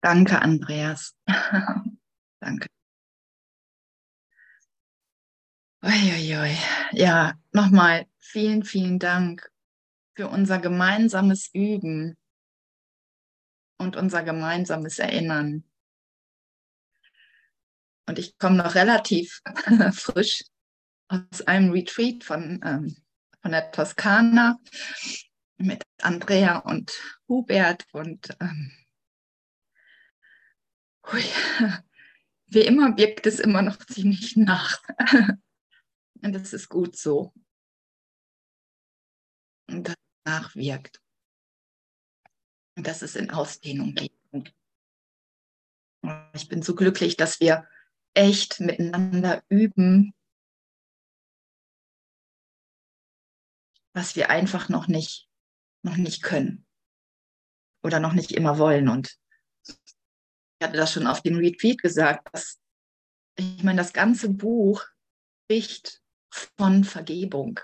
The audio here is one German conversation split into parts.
Danke, Andreas. Danke. Uiuiui. Ja, nochmal vielen, vielen Dank für unser gemeinsames Üben und unser gemeinsames Erinnern. Und ich komme noch relativ frisch aus einem Retreat von, ähm, von der Toskana mit Andrea und Hubert und ähm, hui, wie immer wirkt es immer noch ziemlich nach. und das ist gut so. Und das nachwirkt. Und dass es in Ausdehnung geht. Ich bin so glücklich, dass wir echt miteinander üben, was wir einfach noch nicht, noch nicht können oder noch nicht immer wollen. Und hatte das schon auf dem Retreat gesagt, dass ich meine, das ganze Buch spricht von Vergebung.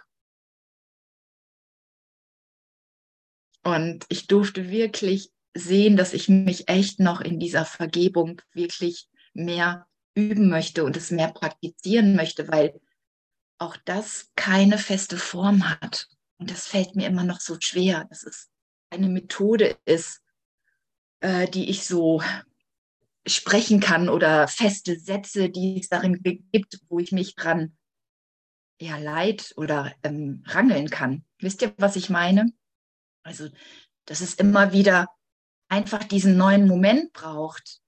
Und ich durfte wirklich sehen, dass ich mich echt noch in dieser Vergebung wirklich mehr üben möchte und es mehr praktizieren möchte, weil auch das keine feste Form hat. Und das fällt mir immer noch so schwer, dass es eine Methode ist, äh, die ich so sprechen kann oder feste Sätze, die es darin gibt, wo ich mich dran ja, leid oder ähm, rangeln kann. Wisst ihr, was ich meine? Also, dass es immer wieder einfach diesen neuen Moment braucht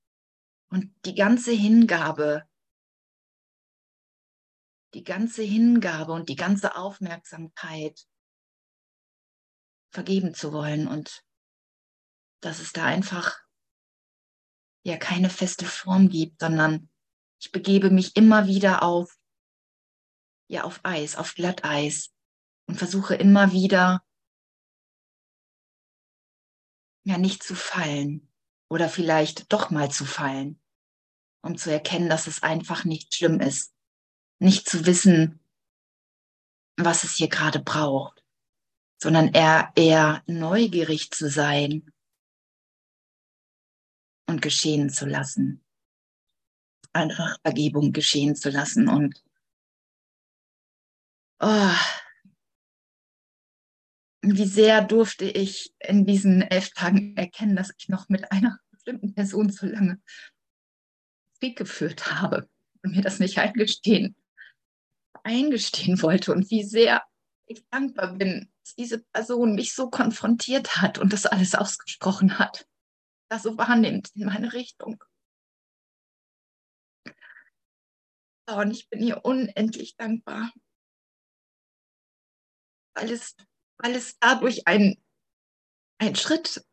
und die ganze Hingabe, die ganze Hingabe und die ganze Aufmerksamkeit vergeben zu wollen und dass es da einfach ja keine feste Form gibt, sondern ich begebe mich immer wieder auf ja auf Eis, auf Glatteis und versuche immer wieder ja nicht zu fallen oder vielleicht doch mal zu fallen, um zu erkennen, dass es einfach nicht schlimm ist, nicht zu wissen, was es hier gerade braucht sondern eher, eher neugierig zu sein und geschehen zu lassen. Einfach Vergebung geschehen zu lassen und oh, wie sehr durfte ich in diesen elf Tagen erkennen, dass ich noch mit einer bestimmten Person zu lange Krieg geführt habe und mir das nicht eingestehen, eingestehen wollte und wie sehr ich dankbar bin, dass diese Person mich so konfrontiert hat und das alles ausgesprochen hat, das so wahrnimmt in meine Richtung. Und ich bin ihr unendlich dankbar, weil es, weil es dadurch ein, ein Schritt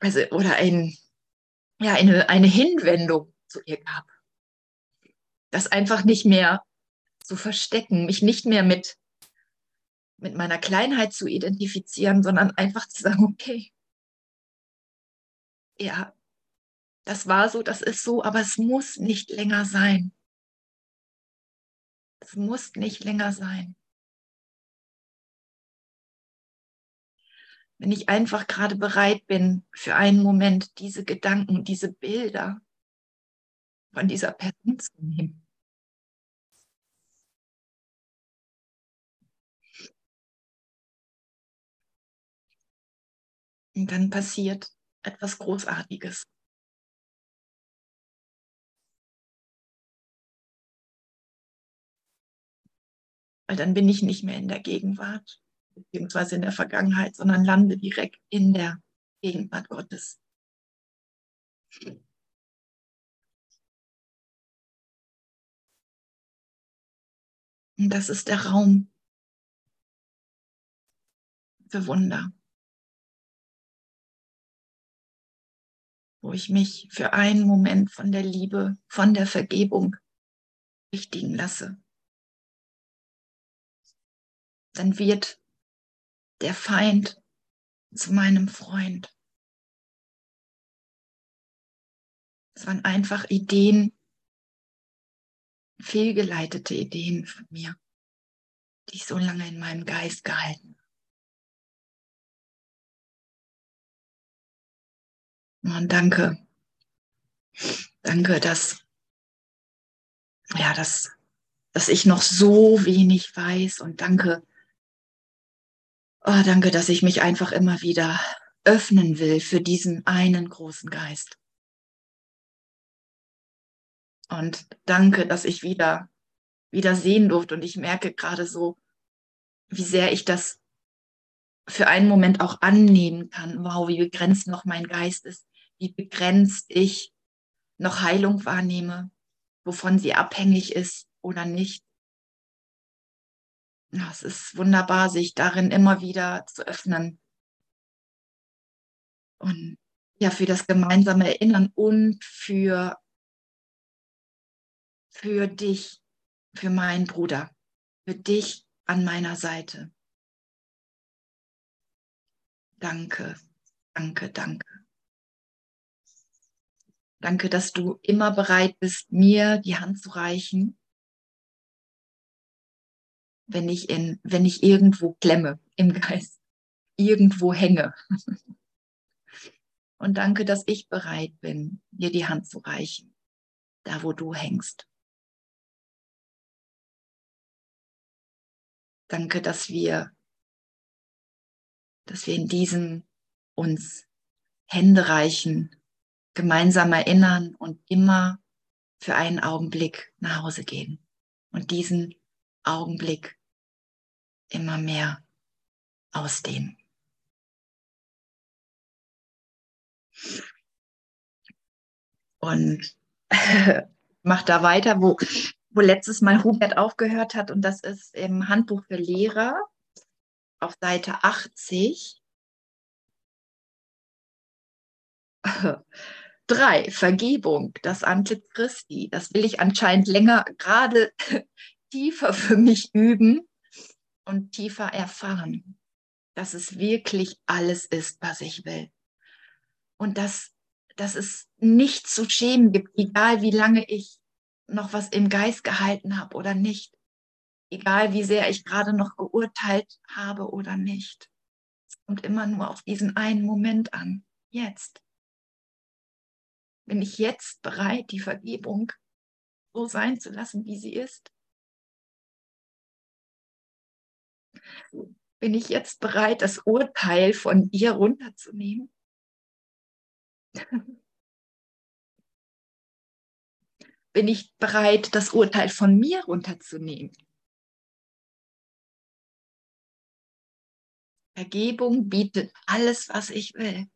also, oder ein, ja, eine, eine Hinwendung zu ihr gab. Das einfach nicht mehr zu verstecken, mich nicht mehr mit mit meiner Kleinheit zu identifizieren, sondern einfach zu sagen, okay, ja, das war so, das ist so, aber es muss nicht länger sein. Es muss nicht länger sein. Wenn ich einfach gerade bereit bin, für einen Moment diese Gedanken, diese Bilder von dieser Person zu nehmen. Und dann passiert etwas Großartiges. Weil dann bin ich nicht mehr in der Gegenwart, beziehungsweise in der Vergangenheit, sondern lande direkt in der Gegenwart Gottes. Und das ist der Raum für Wunder. Wo ich mich für einen Moment von der Liebe, von der Vergebung richtigen lasse. Dann wird der Feind zu meinem Freund. Es waren einfach Ideen, fehlgeleitete Ideen von mir, die ich so lange in meinem Geist gehalten Und danke, Danke, dass, ja, dass, dass ich noch so wenig weiß und danke, oh, danke, dass ich mich einfach immer wieder öffnen will für diesen einen großen Geist. Und danke, dass ich wieder, wieder sehen durfte. Und ich merke gerade so, wie sehr ich das für einen Moment auch annehmen kann. Wow, wie begrenzt noch mein Geist ist, wie begrenzt ich noch Heilung wahrnehme, wovon sie abhängig ist oder nicht. Ja, es ist wunderbar, sich darin immer wieder zu öffnen. Und ja, für das gemeinsame Erinnern und für, für dich, für meinen Bruder, für dich an meiner Seite. Danke, danke, danke. Danke, dass du immer bereit bist, mir die Hand zu reichen, wenn ich, in, wenn ich irgendwo klemme im Geist, irgendwo hänge. Und danke, dass ich bereit bin, dir die Hand zu reichen, da wo du hängst. Danke, dass wir, dass wir in diesem uns Hände reichen, gemeinsam erinnern und immer für einen Augenblick nach Hause gehen und diesen Augenblick immer mehr ausdehnen. Und mach da weiter, wo, wo letztes Mal Hubert aufgehört hat. Und das ist im Handbuch für Lehrer auf Seite 80. Drei, Vergebung, das Antlitz Christi. Das will ich anscheinend länger, gerade tiefer für mich üben und tiefer erfahren, dass es wirklich alles ist, was ich will. Und dass, dass es nichts zu schämen gibt, egal wie lange ich noch was im Geist gehalten habe oder nicht. Egal wie sehr ich gerade noch geurteilt habe oder nicht. Es kommt immer nur auf diesen einen Moment an. Jetzt. Bin ich jetzt bereit, die Vergebung so sein zu lassen, wie sie ist? Bin ich jetzt bereit, das Urteil von ihr runterzunehmen? Bin ich bereit, das Urteil von mir runterzunehmen? Vergebung bietet alles, was ich will.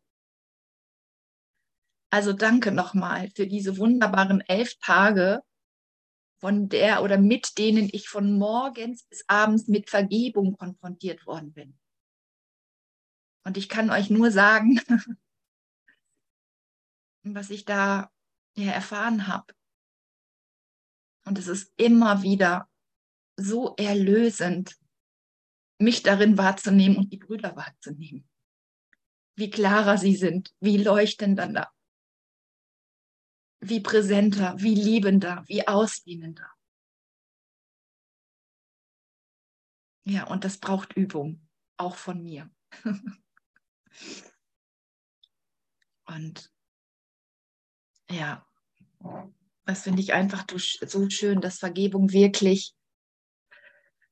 Also danke nochmal für diese wunderbaren elf Tage, von der oder mit denen ich von morgens bis abends mit Vergebung konfrontiert worden bin. Und ich kann euch nur sagen, was ich da ja, erfahren habe. Und es ist immer wieder so erlösend, mich darin wahrzunehmen und die Brüder wahrzunehmen. Wie klarer sie sind, wie leuchtender, wie präsenter, wie liebender, wie ausdehnender. Ja, und das braucht Übung, auch von mir. und ja, das finde ich einfach so schön, dass Vergebung wirklich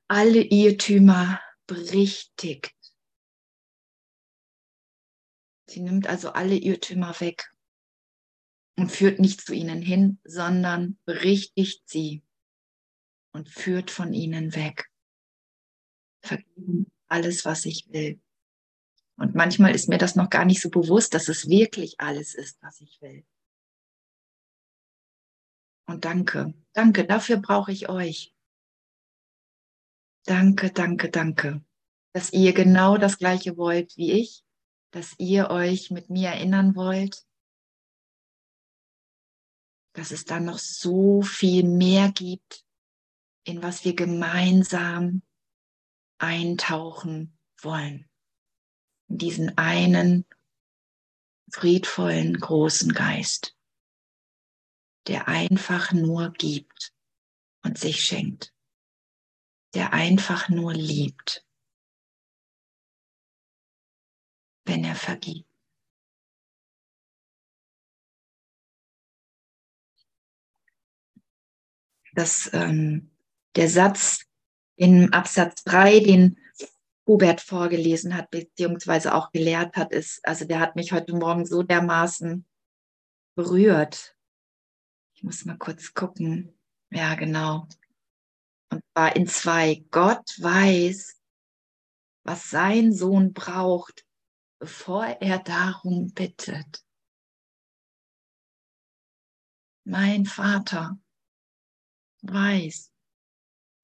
alle Irrtümer berichtigt. Sie nimmt also alle Irrtümer weg und führt nicht zu ihnen hin, sondern berichtigt sie und führt von ihnen weg. Vergeben alles, was ich will. Und manchmal ist mir das noch gar nicht so bewusst, dass es wirklich alles ist, was ich will. Und danke, danke, dafür brauche ich euch. Danke, danke, danke, dass ihr genau das gleiche wollt wie ich, dass ihr euch mit mir erinnern wollt, dass es da noch so viel mehr gibt, in was wir gemeinsam eintauchen wollen. In diesen einen friedvollen großen Geist der einfach nur gibt und sich schenkt, der einfach nur liebt, wenn er vergibt. Dass ähm, der Satz in Absatz 3, den Hubert vorgelesen hat, beziehungsweise auch gelehrt hat, ist, also der hat mich heute Morgen so dermaßen berührt. Ich muss mal kurz gucken. Ja, genau. Und zwar in zwei. Gott weiß, was sein Sohn braucht, bevor er darum bittet. Mein Vater weiß,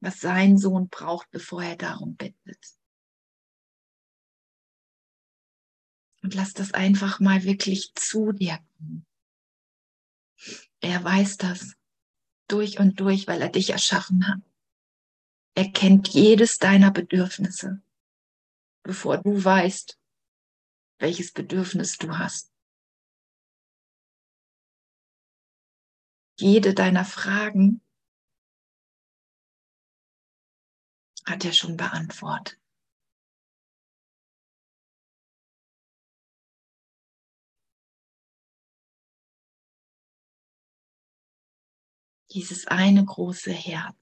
was sein Sohn braucht, bevor er darum bittet. Und lass das einfach mal wirklich zu dir kommen. Er weiß das durch und durch, weil er dich erschaffen hat. Er kennt jedes deiner Bedürfnisse, bevor du weißt, welches Bedürfnis du hast. Jede deiner Fragen hat er schon beantwortet. Dieses eine große Herz,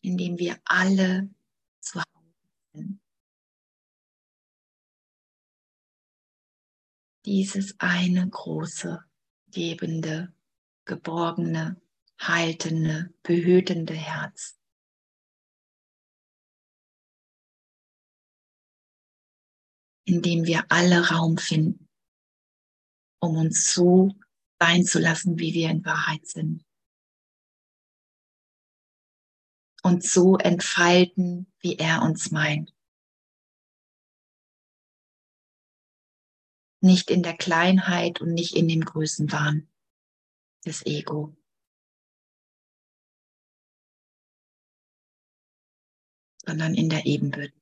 in dem wir alle zu Hause sind. Dieses eine große, gebende, geborgene, haltende, behütende Herz. in dem wir alle Raum finden, um uns so sein zu lassen, wie wir in Wahrheit sind. Und so entfalten, wie er uns meint. Nicht in der Kleinheit und nicht in dem Größenwahn des Ego. Sondern in der Ebenbürde.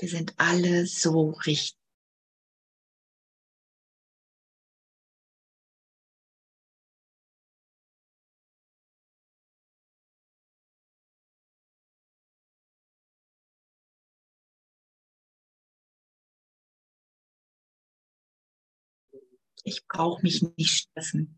Wir sind alle so richtig. Ich brauche mich nicht stressen.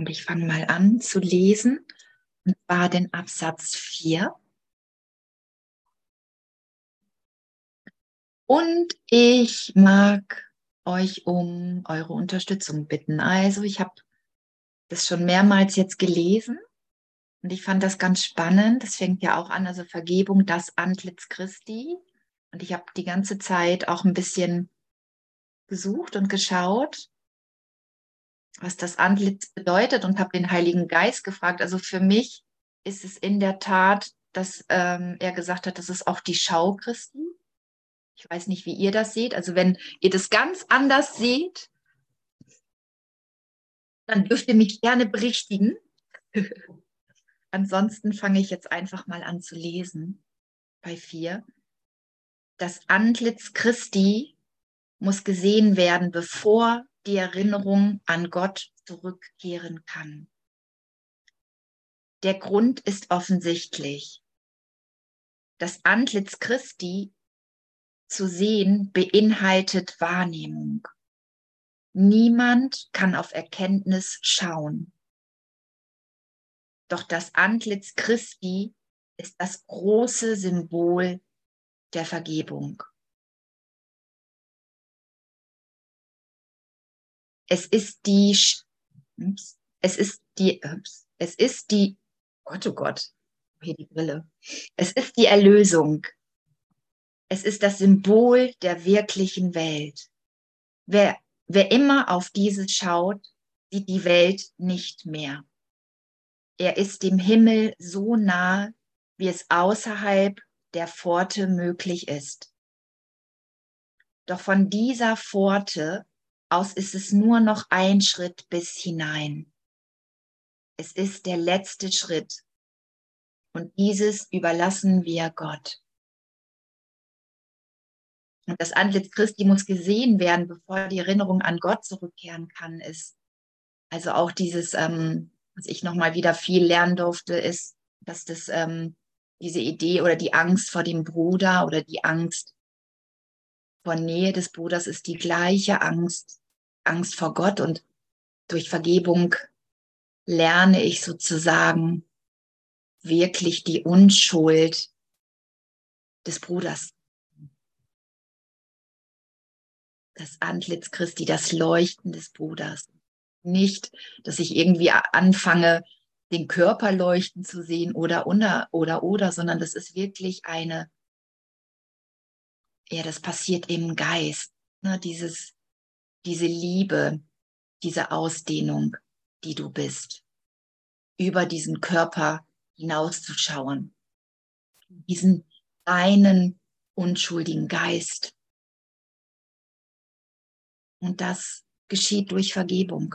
Und ich fange mal an zu lesen, und zwar den Absatz 4. Und ich mag euch um eure Unterstützung bitten. Also ich habe das schon mehrmals jetzt gelesen und ich fand das ganz spannend. Das fängt ja auch an, also Vergebung, das Antlitz Christi. Und ich habe die ganze Zeit auch ein bisschen gesucht und geschaut was das Antlitz bedeutet und habe den Heiligen Geist gefragt. Also für mich ist es in der Tat, dass ähm, er gesagt hat, das ist auch die Schau Christi. Ich weiß nicht, wie ihr das seht. Also wenn ihr das ganz anders seht, dann dürft ihr mich gerne berichtigen. Ansonsten fange ich jetzt einfach mal an zu lesen bei vier. Das Antlitz Christi muss gesehen werden, bevor die Erinnerung an Gott zurückkehren kann. Der Grund ist offensichtlich. Das Antlitz Christi zu sehen beinhaltet Wahrnehmung. Niemand kann auf Erkenntnis schauen. Doch das Antlitz Christi ist das große Symbol der Vergebung. Es ist die, es ist die, es ist die, Gott, oh Gott, hier die Brille. Es ist die Erlösung. Es ist das Symbol der wirklichen Welt. Wer, wer immer auf dieses schaut, sieht die Welt nicht mehr. Er ist dem Himmel so nah, wie es außerhalb der Pforte möglich ist. Doch von dieser Pforte aus ist es nur noch ein Schritt bis hinein. Es ist der letzte Schritt. Und dieses überlassen wir Gott. Und das Antlitz Christi muss gesehen werden, bevor die Erinnerung an Gott zurückkehren kann, ist also auch dieses, ähm, was ich nochmal wieder viel lernen durfte, ist, dass das ähm, diese Idee oder die Angst vor dem Bruder oder die Angst vor Nähe des Bruders ist die gleiche Angst, Angst vor Gott und durch Vergebung lerne ich sozusagen wirklich die Unschuld des Bruders das Antlitz Christi, das Leuchten des Bruders. Nicht, dass ich irgendwie anfange, den Körper leuchten zu sehen oder oder oder oder, sondern das ist wirklich eine, ja, das passiert im Geist, ne, dieses, diese Liebe, diese Ausdehnung, die du bist, über diesen Körper hinauszuschauen, diesen reinen, unschuldigen Geist und das geschieht durch Vergebung.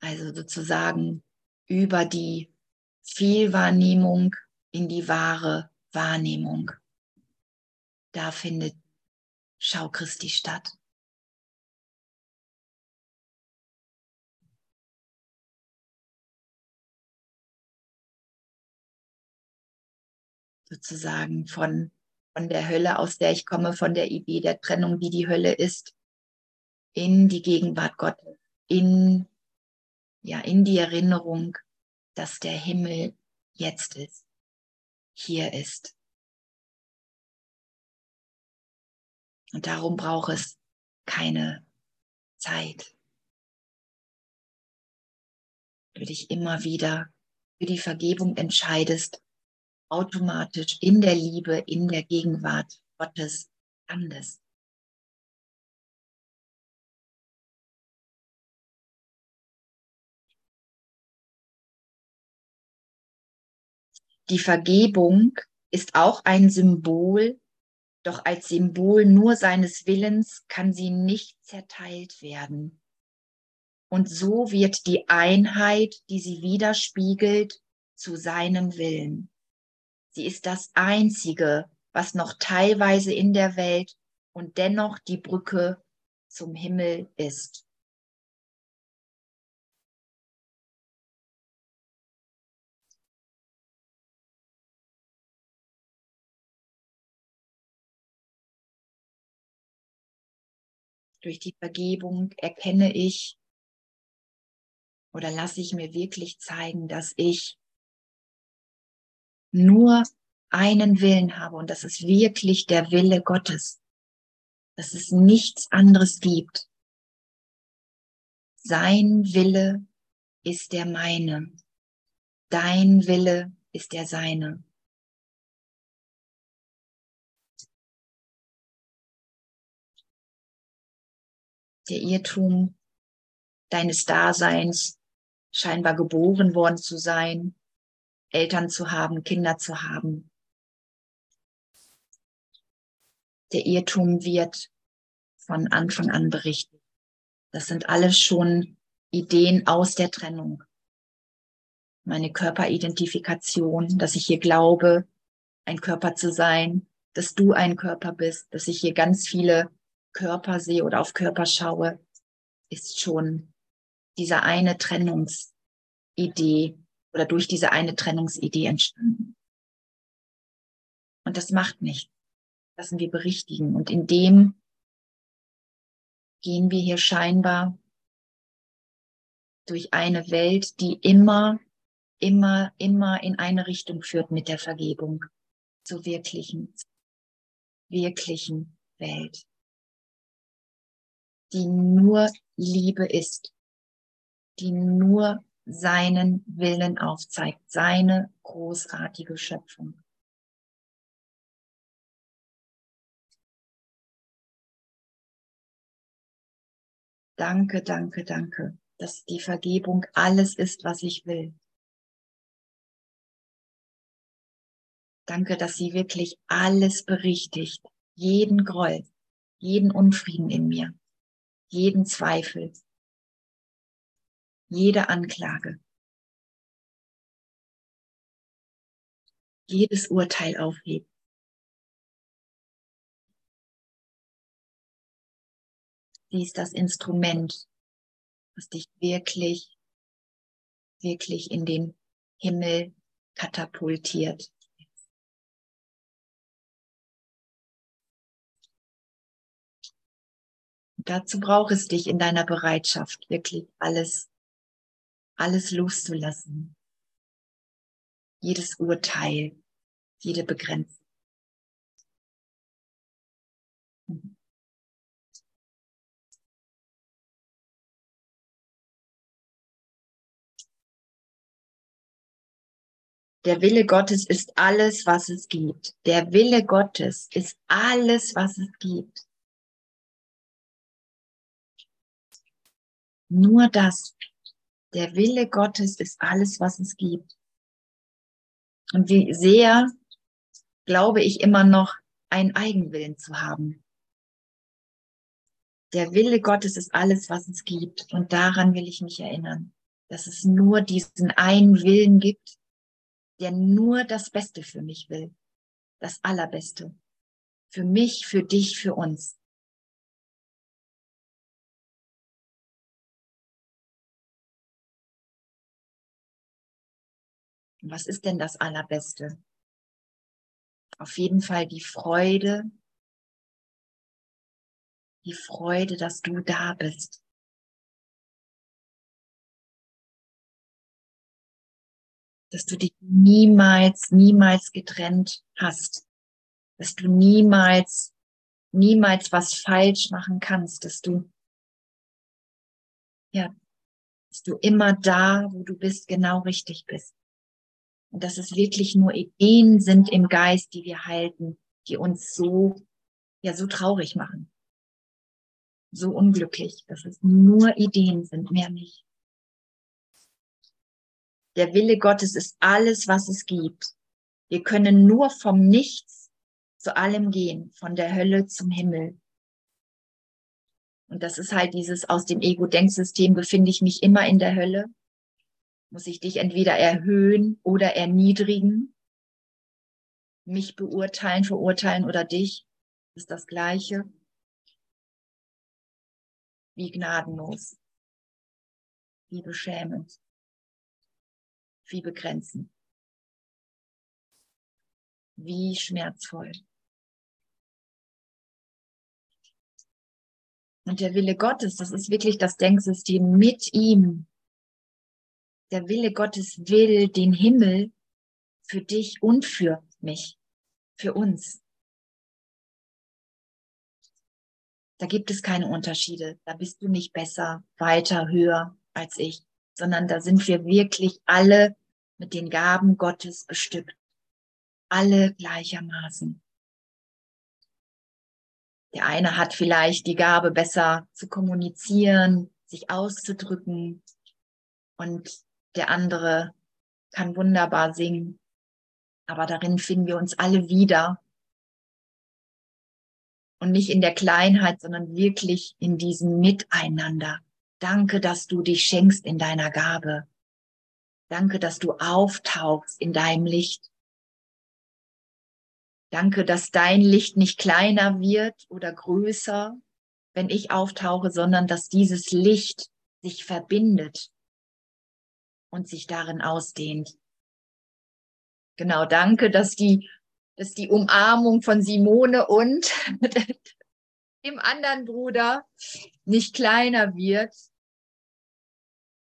Also sozusagen über die Fehlwahrnehmung in die wahre Wahrnehmung. Da findet Schau Christi statt. Sozusagen von von der Hölle, aus der ich komme, von der Idee der Trennung, wie die Hölle ist, in die Gegenwart Gottes, in, ja, in die Erinnerung, dass der Himmel jetzt ist, hier ist. Und darum braucht es keine Zeit. Du dich immer wieder für die Vergebung entscheidest automatisch in der Liebe, in der Gegenwart Gottes anders. Die Vergebung ist auch ein Symbol, doch als Symbol nur seines Willens kann sie nicht zerteilt werden. Und so wird die Einheit, die sie widerspiegelt, zu seinem Willen. Sie ist das Einzige, was noch teilweise in der Welt und dennoch die Brücke zum Himmel ist. Durch die Vergebung erkenne ich oder lasse ich mir wirklich zeigen, dass ich nur einen Willen habe und das ist wirklich der Wille Gottes, dass es nichts anderes gibt. Sein Wille ist der meine, dein Wille ist der seine. Der Irrtum deines Daseins, scheinbar geboren worden zu sein, Eltern zu haben, Kinder zu haben. Der Irrtum wird von Anfang an berichtet. Das sind alles schon Ideen aus der Trennung. Meine Körperidentifikation, dass ich hier glaube, ein Körper zu sein, dass du ein Körper bist, dass ich hier ganz viele Körper sehe oder auf Körper schaue, ist schon diese eine Trennungsidee, oder durch diese eine Trennungsidee entstanden. Und das macht nichts. Lassen wir berichtigen. Und in dem gehen wir hier scheinbar durch eine Welt, die immer, immer, immer in eine Richtung führt mit der Vergebung zur wirklichen, wirklichen Welt, die nur Liebe ist, die nur seinen Willen aufzeigt, seine großartige Schöpfung. Danke, danke, danke, dass die Vergebung alles ist, was ich will. Danke, dass sie wirklich alles berichtigt, jeden Groll, jeden Unfrieden in mir, jeden Zweifel, jede Anklage, jedes Urteil aufhebt. Sie ist das Instrument, was dich wirklich, wirklich in den Himmel katapultiert. Dazu braucht es dich in deiner Bereitschaft, wirklich alles, alles loszulassen. Jedes Urteil, jede Begrenzung. Der Wille Gottes ist alles, was es gibt. Der Wille Gottes ist alles, was es gibt. Nur das. Der Wille Gottes ist alles, was es gibt. Und wie sehr glaube ich immer noch, einen Eigenwillen zu haben. Der Wille Gottes ist alles, was es gibt. Und daran will ich mich erinnern, dass es nur diesen einen Willen gibt, der nur das Beste für mich will. Das Allerbeste. Für mich, für dich, für uns. Was ist denn das Allerbeste? Auf jeden Fall die Freude, die Freude, dass du da bist. dass du dich niemals, niemals getrennt hast, dass du niemals, niemals was falsch machen kannst, dass du, ja, dass du immer da, wo du bist, genau richtig bist. Und dass es wirklich nur Ideen sind im Geist, die wir halten, die uns so, ja, so traurig machen. So unglücklich, dass es nur Ideen sind, mehr nicht. Der Wille Gottes ist alles, was es gibt. Wir können nur vom Nichts zu allem gehen, von der Hölle zum Himmel. Und das ist halt dieses aus dem Ego-Denksystem befinde ich mich immer in der Hölle. Muss ich dich entweder erhöhen oder erniedrigen, mich beurteilen, verurteilen oder dich, ist das Gleiche. Wie gnadenlos, wie beschämend wie begrenzen, wie schmerzvoll. Und der Wille Gottes, das ist wirklich das Denksystem mit ihm. Der Wille Gottes will den Himmel für dich und für mich, für uns. Da gibt es keine Unterschiede. Da bist du nicht besser, weiter, höher als ich sondern da sind wir wirklich alle mit den Gaben Gottes bestückt. Alle gleichermaßen. Der eine hat vielleicht die Gabe, besser zu kommunizieren, sich auszudrücken und der andere kann wunderbar singen. Aber darin finden wir uns alle wieder. Und nicht in der Kleinheit, sondern wirklich in diesem Miteinander. Danke, dass du dich schenkst in deiner Gabe. Danke, dass du auftauchst in deinem Licht. Danke, dass dein Licht nicht kleiner wird oder größer, wenn ich auftauche, sondern dass dieses Licht sich verbindet und sich darin ausdehnt. Genau, danke, dass die, dass die Umarmung von Simone und dem anderen Bruder nicht kleiner wird,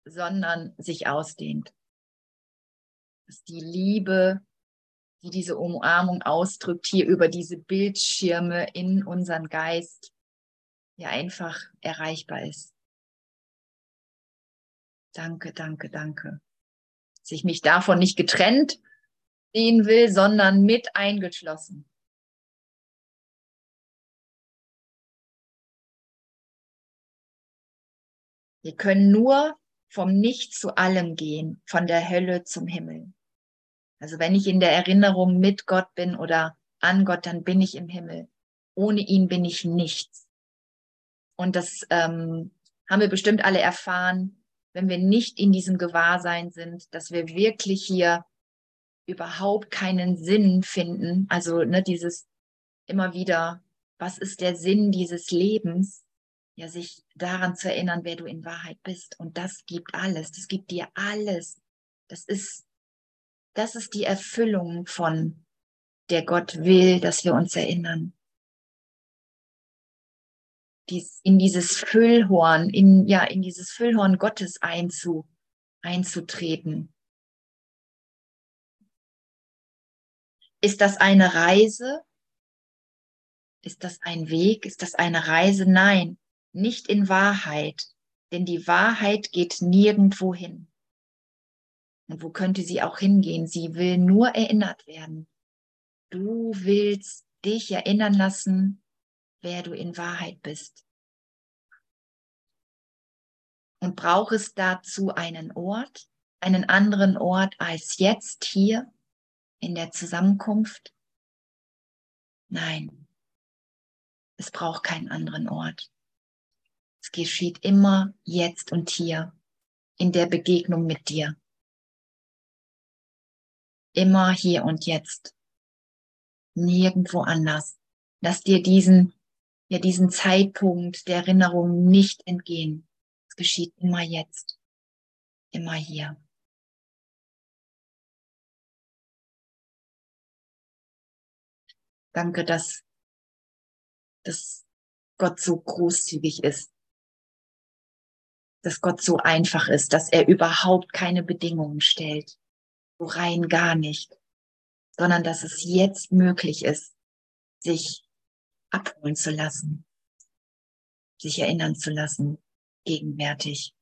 sondern sich ausdehnt. Dass die Liebe, die diese Umarmung ausdrückt, hier über diese Bildschirme in unseren Geist ja einfach erreichbar ist. Danke, danke, danke. Dass ich mich davon nicht getrennt sehen will, sondern mit eingeschlossen. Wir können nur vom Nichts zu allem gehen, von der Hölle zum Himmel. Also wenn ich in der Erinnerung mit Gott bin oder an Gott, dann bin ich im Himmel. Ohne ihn bin ich nichts. Und das ähm, haben wir bestimmt alle erfahren, wenn wir nicht in diesem Gewahrsein sind, dass wir wirklich hier überhaupt keinen Sinn finden. Also ne, dieses immer wieder, was ist der Sinn dieses Lebens? Ja, sich daran zu erinnern, wer du in Wahrheit bist. Und das gibt alles. Das gibt dir alles. Das ist, das ist die Erfüllung von der Gott will, dass wir uns erinnern. Dies, in dieses Füllhorn, in, ja, in dieses Füllhorn Gottes einzu, einzutreten. Ist das eine Reise? Ist das ein Weg? Ist das eine Reise? Nein, nicht in Wahrheit, denn die Wahrheit geht nirgendwo hin. Und wo könnte sie auch hingehen? Sie will nur erinnert werden. Du willst dich erinnern lassen, wer du in Wahrheit bist. Und brauchst dazu einen Ort, einen anderen Ort als jetzt hier in der Zusammenkunft? Nein, es braucht keinen anderen Ort. Es geschieht immer jetzt und hier in der Begegnung mit dir. Immer hier und jetzt nirgendwo anders. Lass dir diesen, ja, diesen Zeitpunkt der Erinnerung nicht entgehen. Es geschieht immer jetzt, immer hier. Danke, dass, dass Gott so großzügig ist, dass Gott so einfach ist, dass er überhaupt keine Bedingungen stellt, so rein gar nicht sondern dass es jetzt möglich ist, sich abholen zu lassen, sich erinnern zu lassen, gegenwärtig.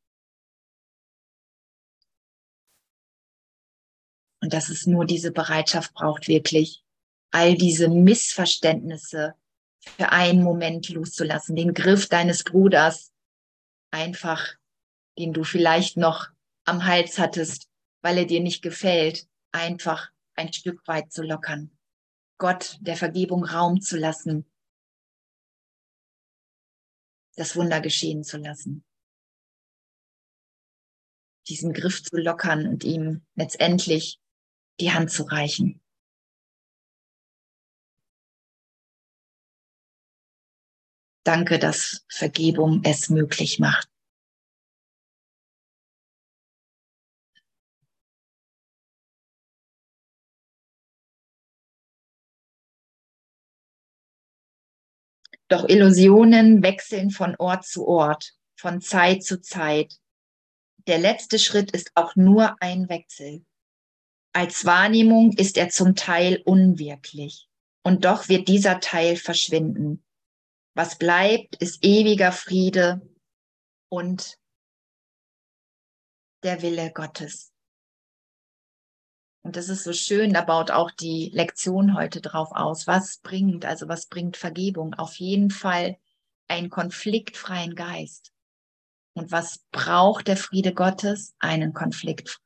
Und dass es nur diese Bereitschaft braucht, wirklich all diese Missverständnisse für einen Moment loszulassen, den Griff deines Bruders einfach, den du vielleicht noch am Hals hattest, weil er dir nicht gefällt, einfach ein Stück weit zu lockern, Gott der Vergebung Raum zu lassen, das Wunder geschehen zu lassen, diesen Griff zu lockern und ihm letztendlich die Hand zu reichen. Danke, dass Vergebung es möglich macht. Doch Illusionen wechseln von Ort zu Ort, von Zeit zu Zeit. Der letzte Schritt ist auch nur ein Wechsel. Als Wahrnehmung ist er zum Teil unwirklich. Und doch wird dieser Teil verschwinden. Was bleibt, ist ewiger Friede und der Wille Gottes. Und das ist so schön, da baut auch die Lektion heute drauf aus. Was bringt, also was bringt Vergebung? Auf jeden Fall einen konfliktfreien Geist. Und was braucht der Friede Gottes? Einen Konflikt.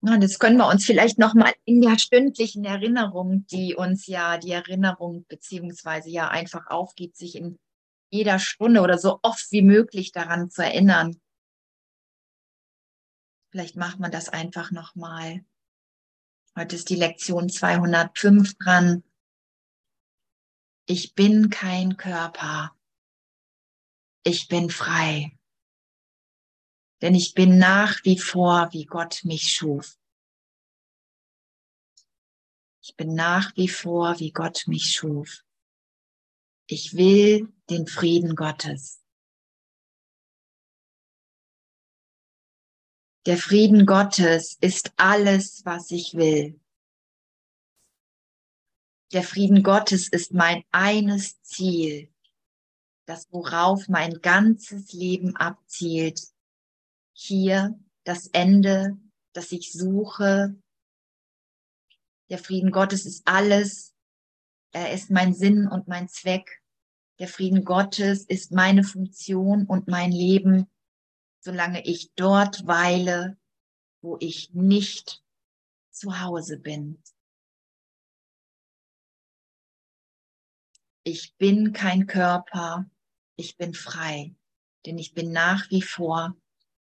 Und das können wir uns vielleicht nochmal in der stündlichen Erinnerung, die uns ja die Erinnerung beziehungsweise ja einfach aufgibt, sich in jeder Stunde oder so oft wie möglich daran zu erinnern. Vielleicht macht man das einfach nochmal. Heute ist die Lektion 205 dran. Ich bin kein Körper. Ich bin frei. Denn ich bin nach wie vor, wie Gott mich schuf. Ich bin nach wie vor, wie Gott mich schuf. Ich will den Frieden Gottes. Der Frieden Gottes ist alles, was ich will. Der Frieden Gottes ist mein eines Ziel, das worauf mein ganzes Leben abzielt. Hier das Ende, das ich suche. Der Frieden Gottes ist alles. Er ist mein Sinn und mein Zweck. Der Frieden Gottes ist meine Funktion und mein Leben, solange ich dort weile, wo ich nicht zu Hause bin. Ich bin kein Körper, ich bin frei, denn ich bin nach wie vor,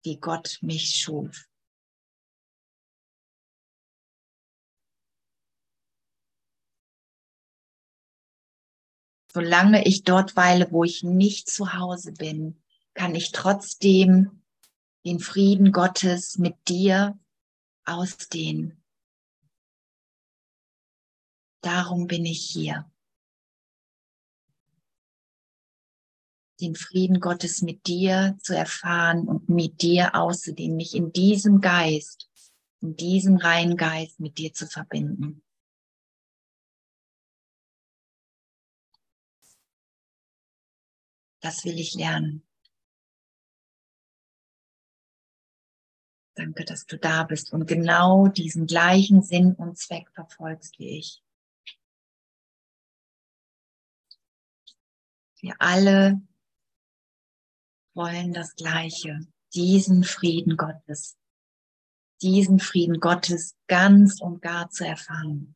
wie Gott mich schuf. Solange ich dort weile, wo ich nicht zu Hause bin, kann ich trotzdem den Frieden Gottes mit dir ausdehnen. Darum bin ich hier. den Frieden Gottes mit dir zu erfahren und mit dir auszudehnen, mich in diesem Geist, in diesem reinen Geist mit dir zu verbinden. Das will ich lernen. Danke, dass du da bist und genau diesen gleichen Sinn und Zweck verfolgst wie ich. Wir alle wollen das Gleiche, diesen Frieden Gottes, diesen Frieden Gottes ganz und gar zu erfahren,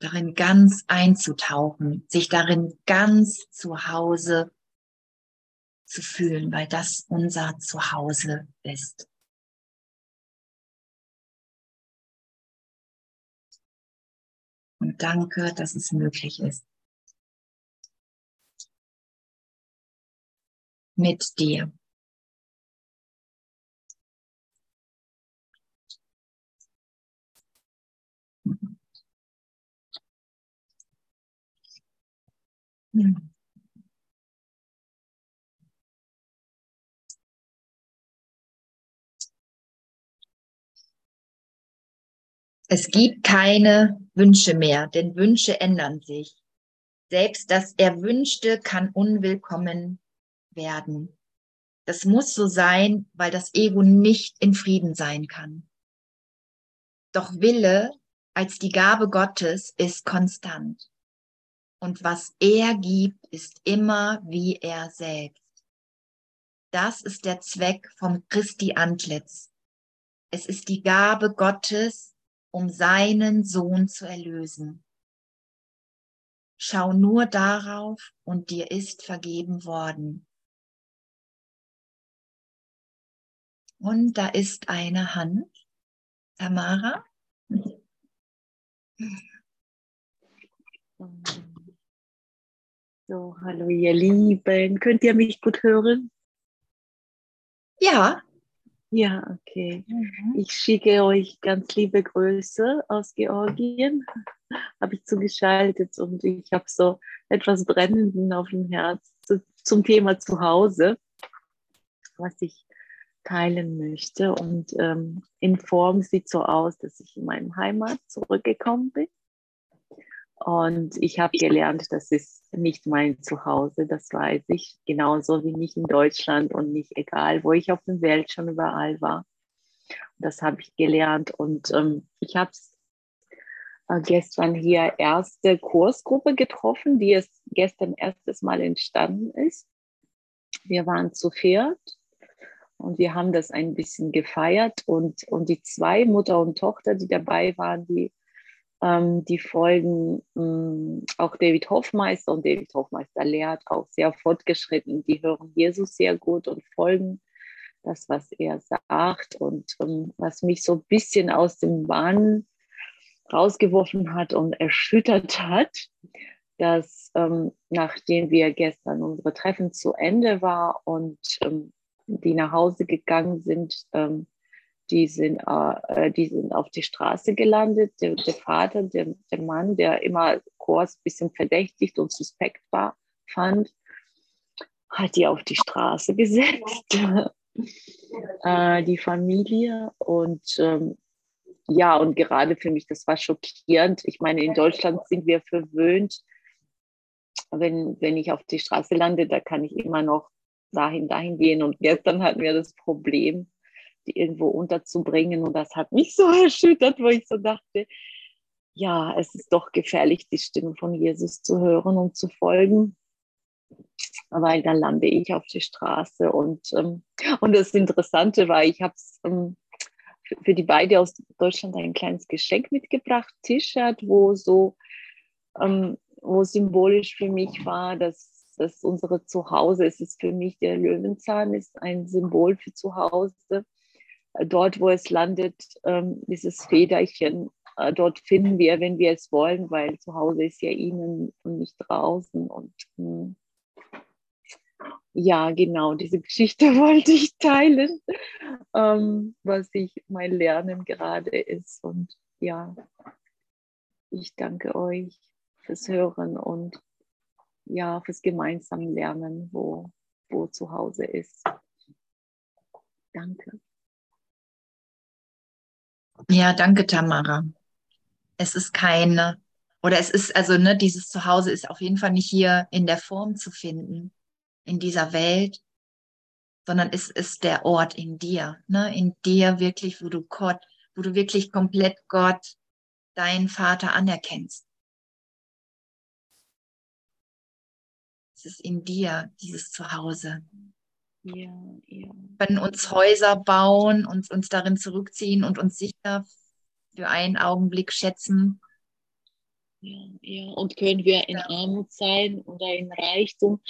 darin ganz einzutauchen, sich darin ganz zu Hause zu fühlen, weil das unser Zuhause ist. Und danke, dass es möglich ist. mit dir. Es gibt keine Wünsche mehr, denn Wünsche ändern sich. Selbst das Erwünschte kann unwillkommen werden. Das muss so sein, weil das Ego nicht in Frieden sein kann. Doch Wille als die Gabe Gottes ist konstant. Und was er gibt, ist immer wie er selbst. Das ist der Zweck vom Christi Antlitz. Es ist die Gabe Gottes, um seinen Sohn zu erlösen. Schau nur darauf und dir ist vergeben worden. Und da ist eine Hand. Tamara? So, hallo ihr Lieben. Könnt ihr mich gut hören? Ja. Ja, okay. Mhm. Ich schicke euch ganz liebe Grüße aus Georgien. Habe ich zugeschaltet und ich habe so etwas Brennenden auf dem Herz zum Thema Zuhause, was ich teilen möchte. Und ähm, in Form sieht so aus, dass ich in meine Heimat zurückgekommen bin. Und ich habe gelernt, das ist nicht mein Zuhause, das weiß ich, genauso wie nicht in Deutschland und nicht egal, wo ich auf der Welt schon überall war. Das habe ich gelernt und ähm, ich habe äh, gestern hier erste Kursgruppe getroffen, die es gestern erstes Mal entstanden ist. Wir waren zu viert und wir haben das ein bisschen gefeiert und, und die zwei, Mutter und Tochter, die dabei waren, die, ähm, die folgen ähm, auch David Hofmeister und David Hofmeister lehrt auch sehr fortgeschritten. Die hören Jesus sehr gut und folgen das, was er sagt. Und ähm, was mich so ein bisschen aus dem Bahn rausgeworfen hat und erschüttert hat, dass ähm, nachdem wir gestern unsere Treffen zu Ende war und ähm, die nach Hause gegangen sind, ähm, die, sind äh, die sind auf die Straße gelandet. Der, der Vater, der, der Mann, der immer Kurs ein bisschen verdächtigt und suspekt war, fand, hat die auf die Straße gesetzt, äh, die Familie. Und ähm, ja, und gerade für mich, das war schockierend. Ich meine, in Deutschland sind wir verwöhnt, wenn, wenn ich auf die Straße lande, da kann ich immer noch dahin, dahin gehen. Und gestern hatten wir das Problem, die irgendwo unterzubringen. Und das hat mich so erschüttert, wo ich so dachte, ja, es ist doch gefährlich, die Stimme von Jesus zu hören und zu folgen. Weil dann lande ich auf die Straße. Und, ähm, und das Interessante war, ich habe ähm, für die beiden aus Deutschland ein kleines Geschenk mitgebracht, T-Shirt, wo so, ähm, wo symbolisch für mich war, dass, dass unsere Zuhause, es ist für mich der Löwenzahn, ist ein Symbol für Zuhause. Dort, wo es landet, ähm, dieses Federchen, äh, dort finden wir, wenn wir es wollen, weil zu Hause ist ja innen und nicht draußen. Und hm, ja, genau, diese Geschichte wollte ich teilen, ähm, was ich mein Lernen gerade ist. Und ja, ich danke euch fürs Hören und ja, fürs gemeinsame Lernen, wo, wo zu Hause ist. Danke. Ja, danke, Tamara. Es ist keine, oder es ist, also, ne, dieses Zuhause ist auf jeden Fall nicht hier in der Form zu finden in dieser Welt, sondern es ist der Ort in dir, ne? in dir wirklich, wo du Gott, wo du wirklich komplett Gott, deinen Vater anerkennst. Es ist in dir, dieses Zuhause. Ja, ja. Wir können uns Häuser bauen und uns darin zurückziehen und uns sicher für einen Augenblick schätzen. Ja, ja, und können wir in Armut sein oder in Reichtum?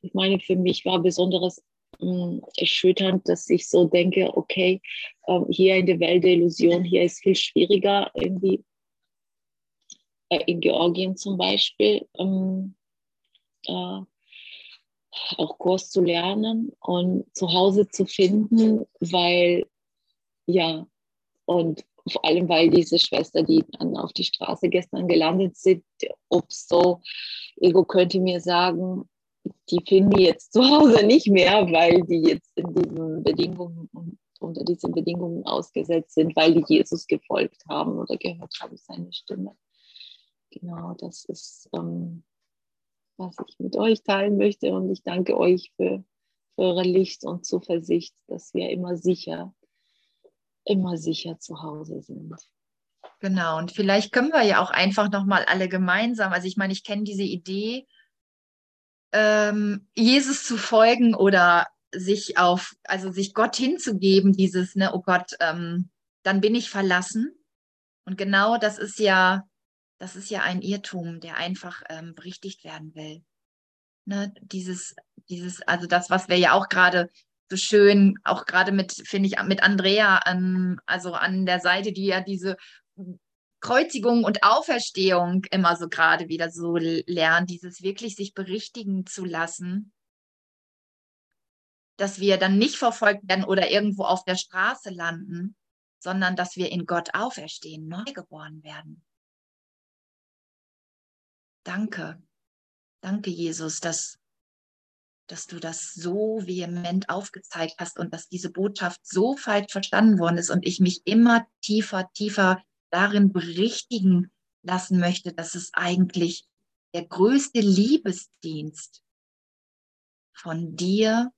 Ich meine, für mich war besonders äh, erschütternd, dass ich so denke, okay, äh, hier in der Welt der Illusion, hier ist viel schwieriger, irgendwie äh, in Georgien zum Beispiel, ähm, äh, auch Kurs zu lernen und zu Hause zu finden, weil ja, und vor allem, weil diese Schwester, die dann auf die Straße gestern gelandet sind, ob so, Ego könnte mir sagen, die finden jetzt zu Hause nicht mehr, weil die jetzt in diesen Bedingungen unter diesen Bedingungen ausgesetzt sind, weil die Jesus gefolgt haben oder gehört haben seine Stimme. Genau, das ist, ähm, was ich mit euch teilen möchte und ich danke euch für, für eure Licht und Zuversicht, dass wir immer sicher immer sicher zu Hause sind. Genau, und vielleicht können wir ja auch einfach nochmal alle gemeinsam, also ich meine, ich kenne diese Idee, ähm, Jesus zu folgen oder sich auf, also sich Gott hinzugeben, dieses, ne, oh Gott, ähm, dann bin ich verlassen. Und genau das ist ja, das ist ja ein Irrtum, der einfach ähm, berichtigt werden will. Ne, dieses, dieses, also das, was wir ja auch gerade so schön, auch gerade mit, finde ich, mit Andrea, an, also an der Seite, die ja diese Kreuzigung und Auferstehung immer so gerade wieder so lernt, dieses wirklich sich berichtigen zu lassen, dass wir dann nicht verfolgt werden oder irgendwo auf der Straße landen, sondern dass wir in Gott auferstehen, neu geboren werden. Danke. Danke, Jesus, dass dass du das so vehement aufgezeigt hast und dass diese Botschaft so falsch verstanden worden ist und ich mich immer tiefer, tiefer darin berichtigen lassen möchte, dass es eigentlich der größte Liebesdienst von dir,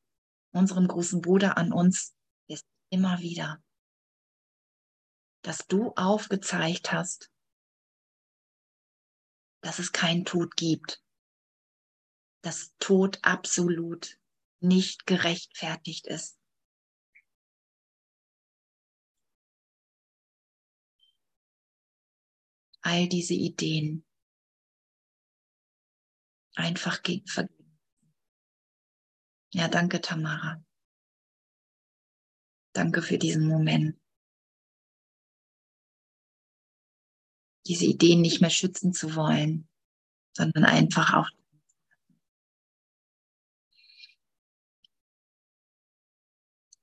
unserem großen Bruder an uns, ist immer wieder, dass du aufgezeigt hast, dass es keinen Tod gibt, dass Tod absolut nicht gerechtfertigt ist. All diese Ideen einfach vergeben. Ja, danke, Tamara. Danke für diesen Moment. Diese Ideen nicht mehr schützen zu wollen, sondern einfach auch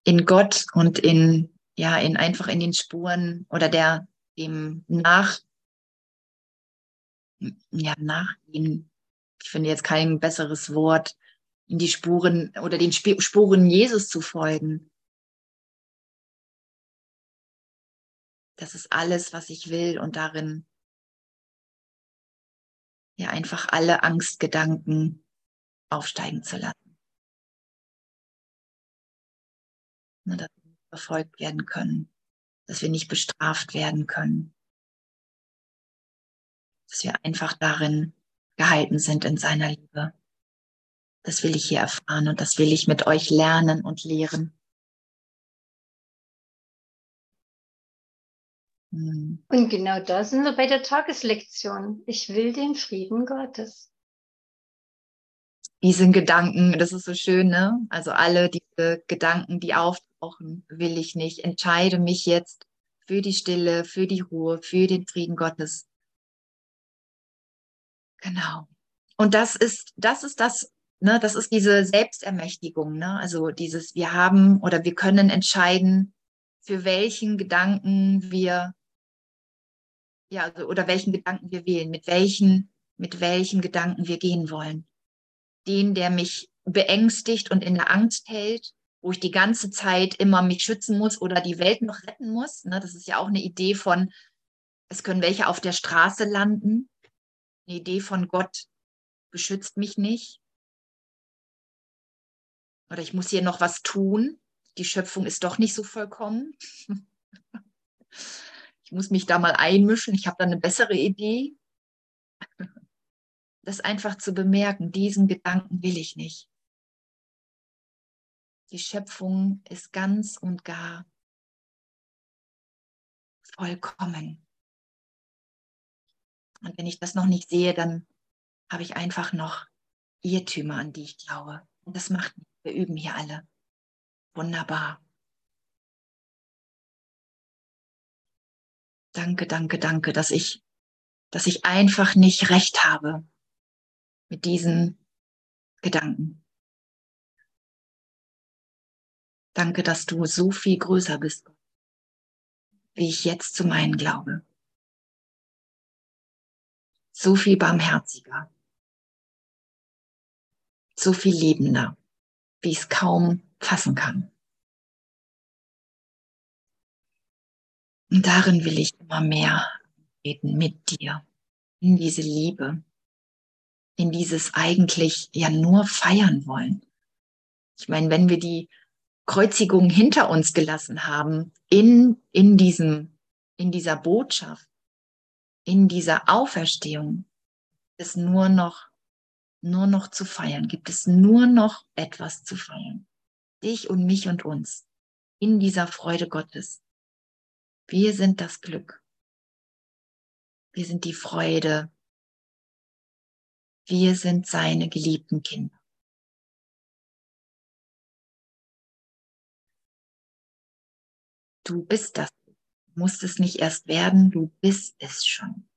in Gott und in, ja, in einfach in den Spuren oder der, dem nach, ja, nachgehen. Ich finde jetzt kein besseres Wort, in die Spuren oder den Spuren Jesus zu folgen. Das ist alles, was ich will und darin, ja einfach alle Angstgedanken aufsteigen zu lassen. Ne, dass wir nicht verfolgt werden können, dass wir nicht bestraft werden können, dass wir einfach darin gehalten sind in seiner Liebe. Das will ich hier erfahren und das will ich mit euch lernen und lehren. Hm. Und genau da sind wir bei der Tageslektion. Ich will den Frieden Gottes. Diesen Gedanken, das ist so schön, ne? Also alle diese Gedanken, die auftauchen, will ich nicht. Entscheide mich jetzt für die Stille, für die Ruhe, für den Frieden Gottes. Genau. Und das ist, das ist das, ne, das ist diese Selbstermächtigung, ne? Also dieses, wir haben oder wir können entscheiden, für welchen Gedanken wir ja, also, oder welchen Gedanken wir wählen, mit welchen, mit welchen Gedanken wir gehen wollen. Den, der mich beängstigt und in der Angst hält, wo ich die ganze Zeit immer mich schützen muss oder die Welt noch retten muss. Ne? Das ist ja auch eine Idee von, es können welche auf der Straße landen. Eine Idee von Gott beschützt mich nicht. Oder ich muss hier noch was tun. Die Schöpfung ist doch nicht so vollkommen. ich muss mich da mal einmischen, ich habe da eine bessere Idee. Das einfach zu bemerken, diesen Gedanken will ich nicht. Die Schöpfung ist ganz und gar vollkommen. Und wenn ich das noch nicht sehe, dann habe ich einfach noch Irrtümer, an die ich glaube. Und das macht. Wir üben hier alle. Wunderbar. Danke, danke, danke, dass ich, dass ich einfach nicht recht habe mit diesen Gedanken. Danke, dass du so viel größer bist, wie ich jetzt zu meinen glaube. So viel barmherziger. So viel lebender, wie ich es kaum fassen kann. Und darin will ich immer mehr beten mit dir, in diese Liebe, in dieses eigentlich ja nur feiern wollen. Ich meine, wenn wir die Kreuzigung hinter uns gelassen haben, in, in diesem, in dieser Botschaft, in dieser Auferstehung, ist nur noch, nur noch zu feiern, gibt es nur noch etwas zu feiern. Dich und mich und uns in dieser Freude Gottes. Wir sind das Glück. Wir sind die Freude. Wir sind seine geliebten Kinder. Du bist das. Du musst es nicht erst werden, du bist es schon.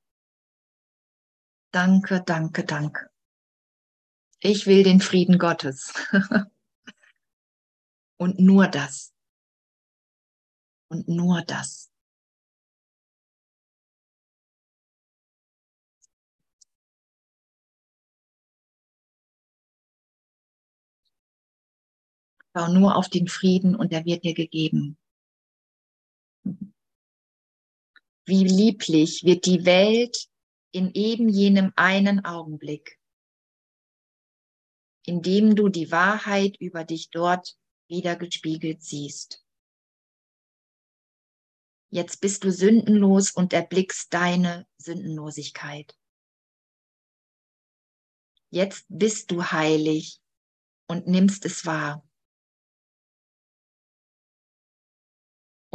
Danke, danke, danke. Ich will den Frieden Gottes. Und nur das. Und nur das. Schau nur auf den Frieden und er wird dir gegeben. Wie lieblich wird die Welt in eben jenem einen Augenblick, in dem du die Wahrheit über dich dort wieder gespiegelt siehst. Jetzt bist du sündenlos und erblickst deine Sündenlosigkeit. Jetzt bist du heilig und nimmst es wahr.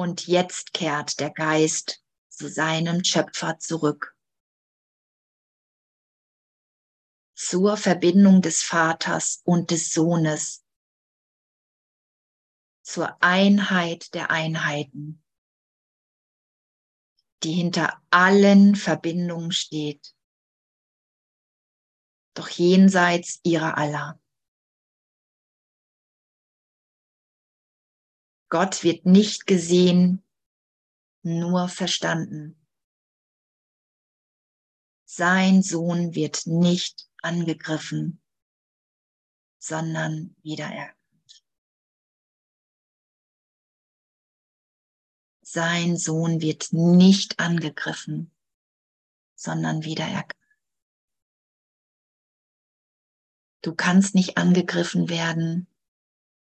Und jetzt kehrt der Geist zu seinem Schöpfer zurück. Zur Verbindung des Vaters und des Sohnes. Zur Einheit der Einheiten, die hinter allen Verbindungen steht, doch jenseits ihrer aller. Gott wird nicht gesehen, nur verstanden. Sein Sohn wird nicht angegriffen, sondern wiedererkannt. Sein Sohn wird nicht angegriffen, sondern wiedererkannt. Du kannst nicht angegriffen werden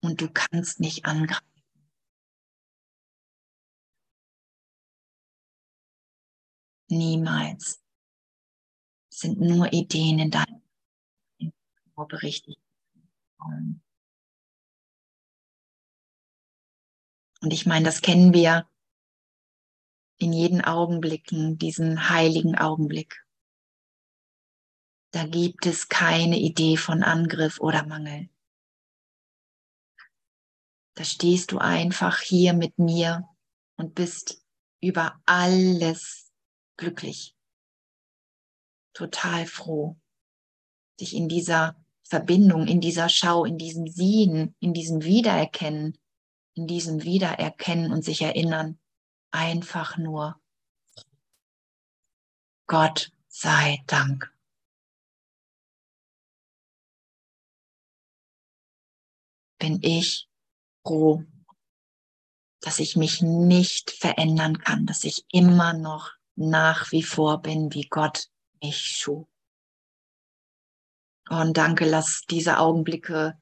und du kannst nicht angreifen. Niemals. Es sind nur Ideen in deinem berichtigt. Und ich meine, das kennen wir in jeden Augenblicken, diesen heiligen Augenblick. Da gibt es keine Idee von Angriff oder Mangel. Da stehst du einfach hier mit mir und bist über alles glücklich, total froh, dich in dieser Verbindung, in dieser Schau, in diesem Sehen, in diesem Wiedererkennen, in diesem Wiedererkennen und sich erinnern, einfach nur Gott sei Dank. Bin ich froh, dass ich mich nicht verändern kann, dass ich immer noch nach wie vor bin, wie Gott mich schuf. Und danke, lass diese Augenblicke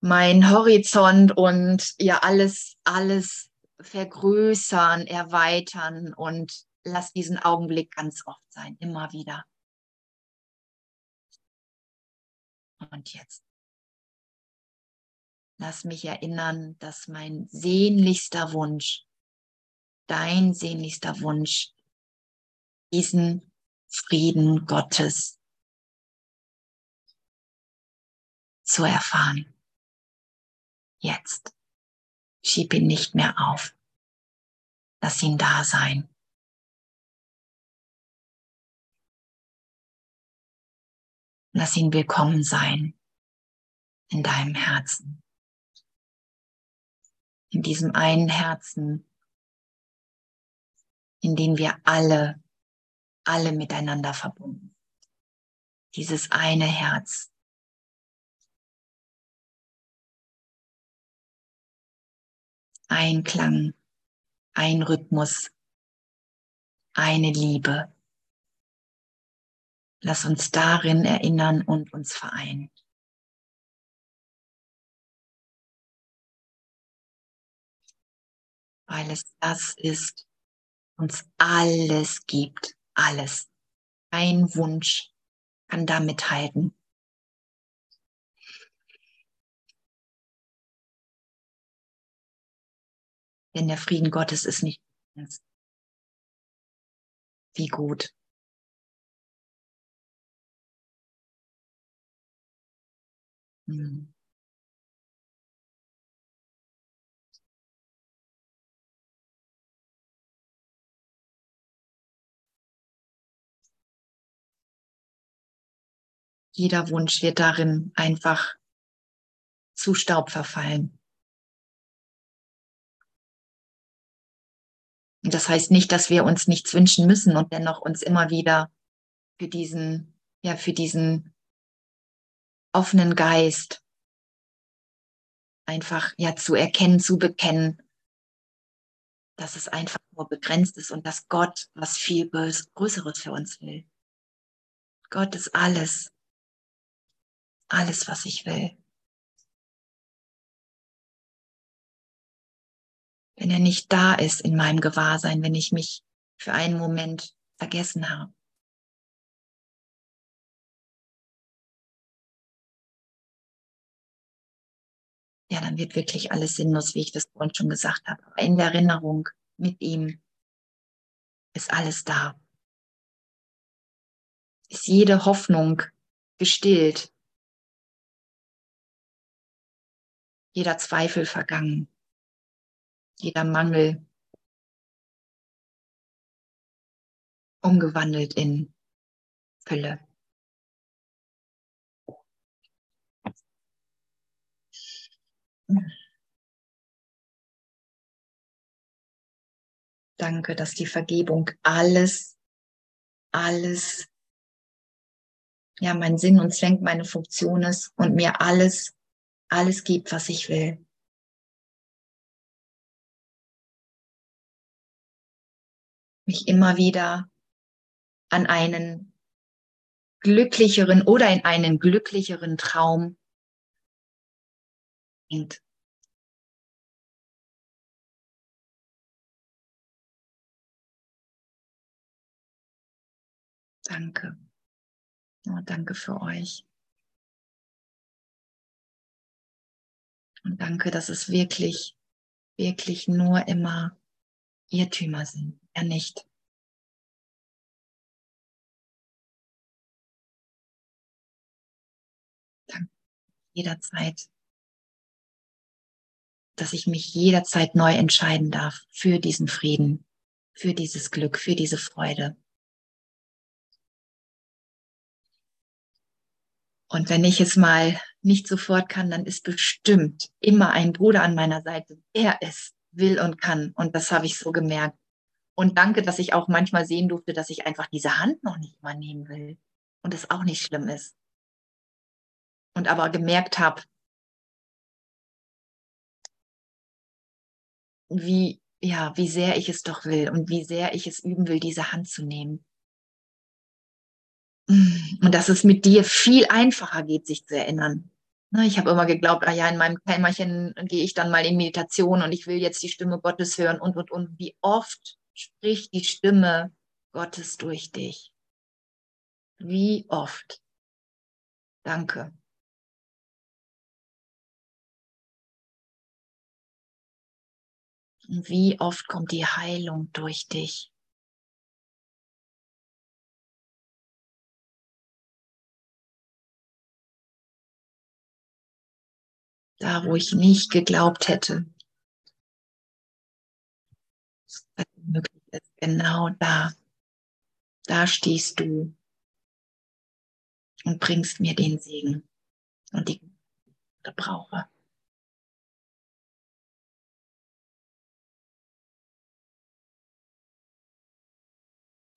mein Horizont und ja alles, alles vergrößern, erweitern und lass diesen Augenblick ganz oft sein, immer wieder. Und jetzt. Lass mich erinnern, dass mein sehnlichster Wunsch, dein sehnlichster Wunsch, diesen Frieden Gottes zu erfahren. Jetzt. Schieb ihn nicht mehr auf. Lass ihn da sein. Lass ihn willkommen sein in deinem Herzen. In diesem einen Herzen, in dem wir alle, alle miteinander verbunden. Dieses eine Herz, ein Klang, ein Rhythmus, eine Liebe. Lass uns darin erinnern und uns vereinen. Weil es das ist, uns alles gibt, alles. Ein Wunsch kann da mithalten. Denn der Frieden Gottes ist nicht wie gut. Hm. Jeder Wunsch wird darin einfach zu Staub verfallen. Und das heißt nicht, dass wir uns nichts wünschen müssen und dennoch uns immer wieder für diesen, ja, für diesen offenen Geist einfach, ja, zu erkennen, zu bekennen, dass es einfach nur begrenzt ist und dass Gott was viel Größeres für uns will. Gott ist alles. Alles, was ich will. wenn er nicht da ist in meinem Gewahrsein, wenn ich mich für einen Moment vergessen habe. Ja, dann wird wirklich alles sinnlos, wie ich das vorhin schon gesagt habe. Aber in der Erinnerung mit ihm ist alles da. Ist jede Hoffnung gestillt. Jeder Zweifel vergangen jeder Mangel umgewandelt in Fülle. Danke, dass die Vergebung alles, alles, ja, mein Sinn und Zweck, meine Funktion ist und mir alles, alles gibt, was ich will. mich immer wieder an einen glücklicheren oder in einen glücklicheren Traum bringt. Danke. Oh, danke für euch. Und danke, dass es wirklich, wirklich nur immer Irrtümer sind, er nicht. Danke jederzeit, dass ich mich jederzeit neu entscheiden darf für diesen Frieden, für dieses Glück, für diese Freude. Und wenn ich es mal nicht sofort kann, dann ist bestimmt immer ein Bruder an meiner Seite, der es will und kann. Und das habe ich so gemerkt. Und danke, dass ich auch manchmal sehen durfte, dass ich einfach diese Hand noch nicht mal nehmen will. Und es auch nicht schlimm ist. Und aber gemerkt habe, wie, ja, wie sehr ich es doch will und wie sehr ich es üben will, diese Hand zu nehmen. Und dass es mit dir viel einfacher geht, sich zu erinnern. Ne, ich habe immer geglaubt, ah ja, in meinem Kämmerchen gehe ich dann mal in Meditation und ich will jetzt die Stimme Gottes hören und, und, und. Wie oft spricht die Stimme Gottes durch dich? Wie oft? Danke. Und wie oft kommt die Heilung durch dich? Da wo ich nicht geglaubt hätte, dass möglich ist. Genau da, da stehst du und bringst mir den Segen und die ich.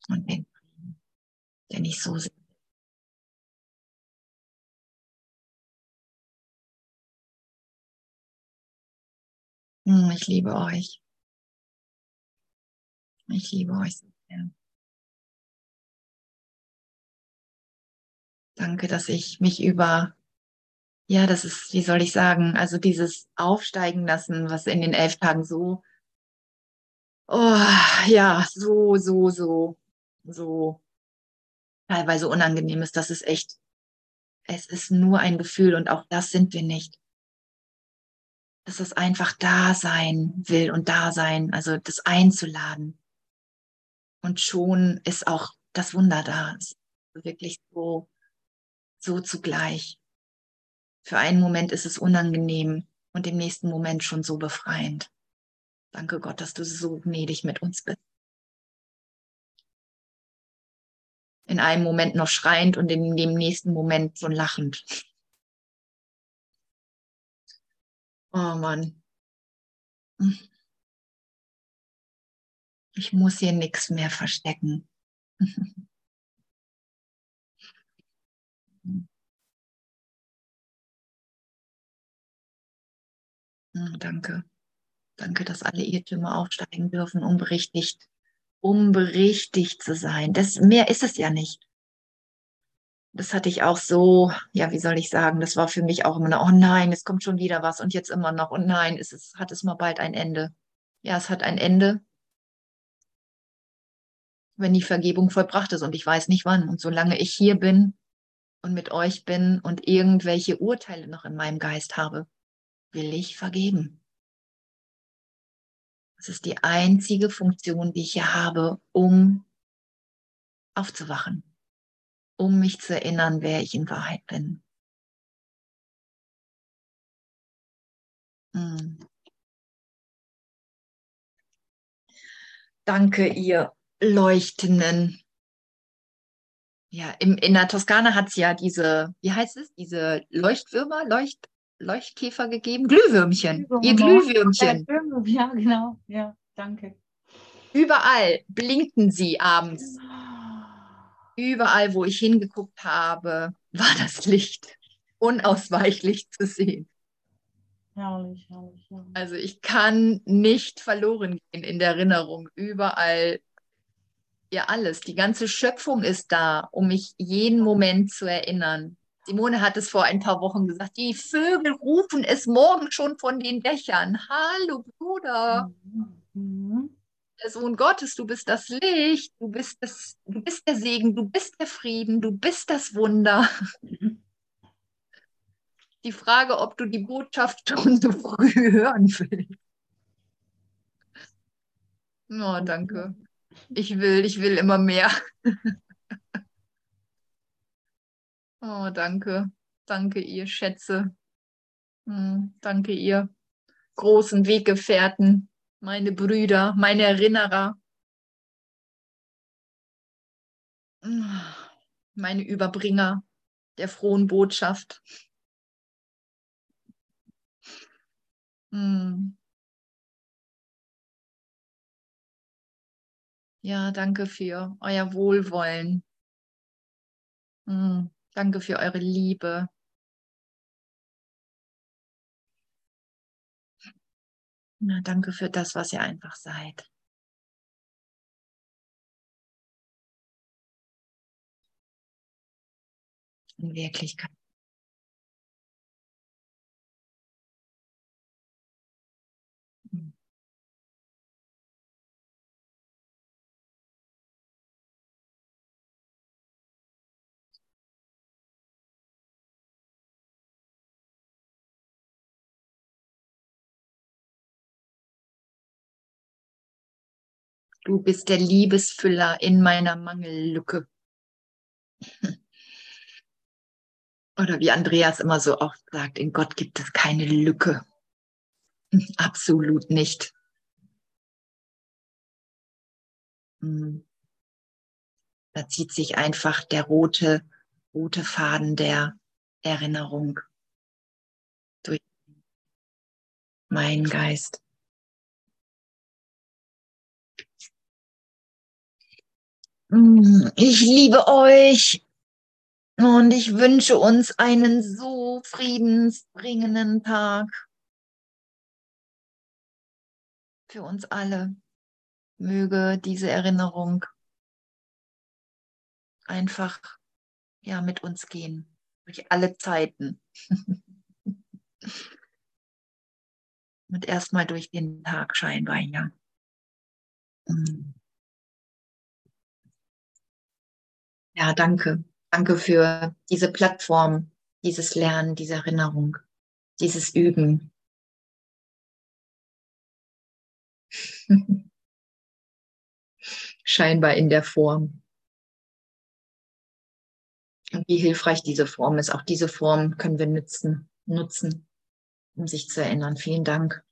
Und den Frieden, den ich so sehr ich liebe euch. Ich liebe euch so sehr. Danke, dass ich mich über, ja, das ist, wie soll ich sagen, also dieses Aufsteigen lassen, was in den elf Tagen so, oh, ja, so, so, so, so teilweise unangenehm ist. Das ist echt, es ist nur ein Gefühl und auch das sind wir nicht dass es einfach da sein will und da sein, also das einzuladen. Und schon ist auch das Wunder da. wirklich so, so zugleich. Für einen Moment ist es unangenehm und im nächsten Moment schon so befreiend. Danke Gott, dass du so gnädig mit uns bist. In einem Moment noch schreiend und in dem nächsten Moment so lachend. Oh Mann. Ich muss hier nichts mehr verstecken. Hm, danke. Danke, dass alle Irrtümer aufsteigen dürfen, um berichtigt, um berichtigt zu sein. Das, mehr ist es ja nicht das hatte ich auch so, ja, wie soll ich sagen, das war für mich auch immer, oh nein, es kommt schon wieder was und jetzt immer noch und nein, ist es, hat es mal bald ein Ende. Ja, es hat ein Ende, wenn die Vergebung vollbracht ist und ich weiß nicht wann. Und solange ich hier bin und mit euch bin und irgendwelche Urteile noch in meinem Geist habe, will ich vergeben. Das ist die einzige Funktion, die ich hier habe, um aufzuwachen um mich zu erinnern, wer ich in Wahrheit bin. Hm. Danke, ihr Leuchtenden. Ja, im, in der Toskana hat es ja diese, wie heißt es, diese Leuchtwürmer, Leucht, Leuchtkäfer gegeben? Glühwürmchen. Glühwürmer. Ihr Glühwürmchen. Ja, genau. Ja, danke. Überall blinken sie abends. Überall, wo ich hingeguckt habe, war das Licht unausweichlich zu sehen. Herrlich, herrlich, herrlich. Also ich kann nicht verloren gehen in der Erinnerung. Überall Ja, alles. Die ganze Schöpfung ist da, um mich jeden Moment zu erinnern. Simone hat es vor ein paar Wochen gesagt, die Vögel rufen es morgen schon von den Dächern. Hallo Bruder. Mhm. Der Sohn Gottes, du bist das Licht, du bist, das, du bist der Segen, du bist der Frieden, du bist das Wunder. Die Frage, ob du die Botschaft schon so früh hören willst. Oh, danke. Ich will, ich will immer mehr. Oh, danke. Danke, ihr Schätze. Hm, danke, ihr großen Weggefährten, meine Brüder, meine Erinnerer. Meine Überbringer der frohen Botschaft. Hm. Ja, danke für euer Wohlwollen. Hm. Danke für eure Liebe. Na, danke für das, was ihr einfach seid. In Wirklichkeit. Du bist der Liebesfüller in meiner Mangellücke. Oder wie Andreas immer so oft sagt, in Gott gibt es keine Lücke. Absolut nicht. Hm. Da zieht sich einfach der rote, rote Faden der Erinnerung durch meinen Geist. Ich liebe euch und ich wünsche uns einen so friedensbringenden Tag für uns alle. Möge diese Erinnerung einfach ja mit uns gehen durch alle Zeiten. und erstmal durch den Tag scheinbar, ja. Ja, danke. Danke für diese Plattform, dieses Lernen, diese Erinnerung, dieses Üben. Scheinbar in der Form. Und wie hilfreich diese Form ist. Auch diese Form können wir nutzen, nutzen, um sich zu erinnern. Vielen Dank.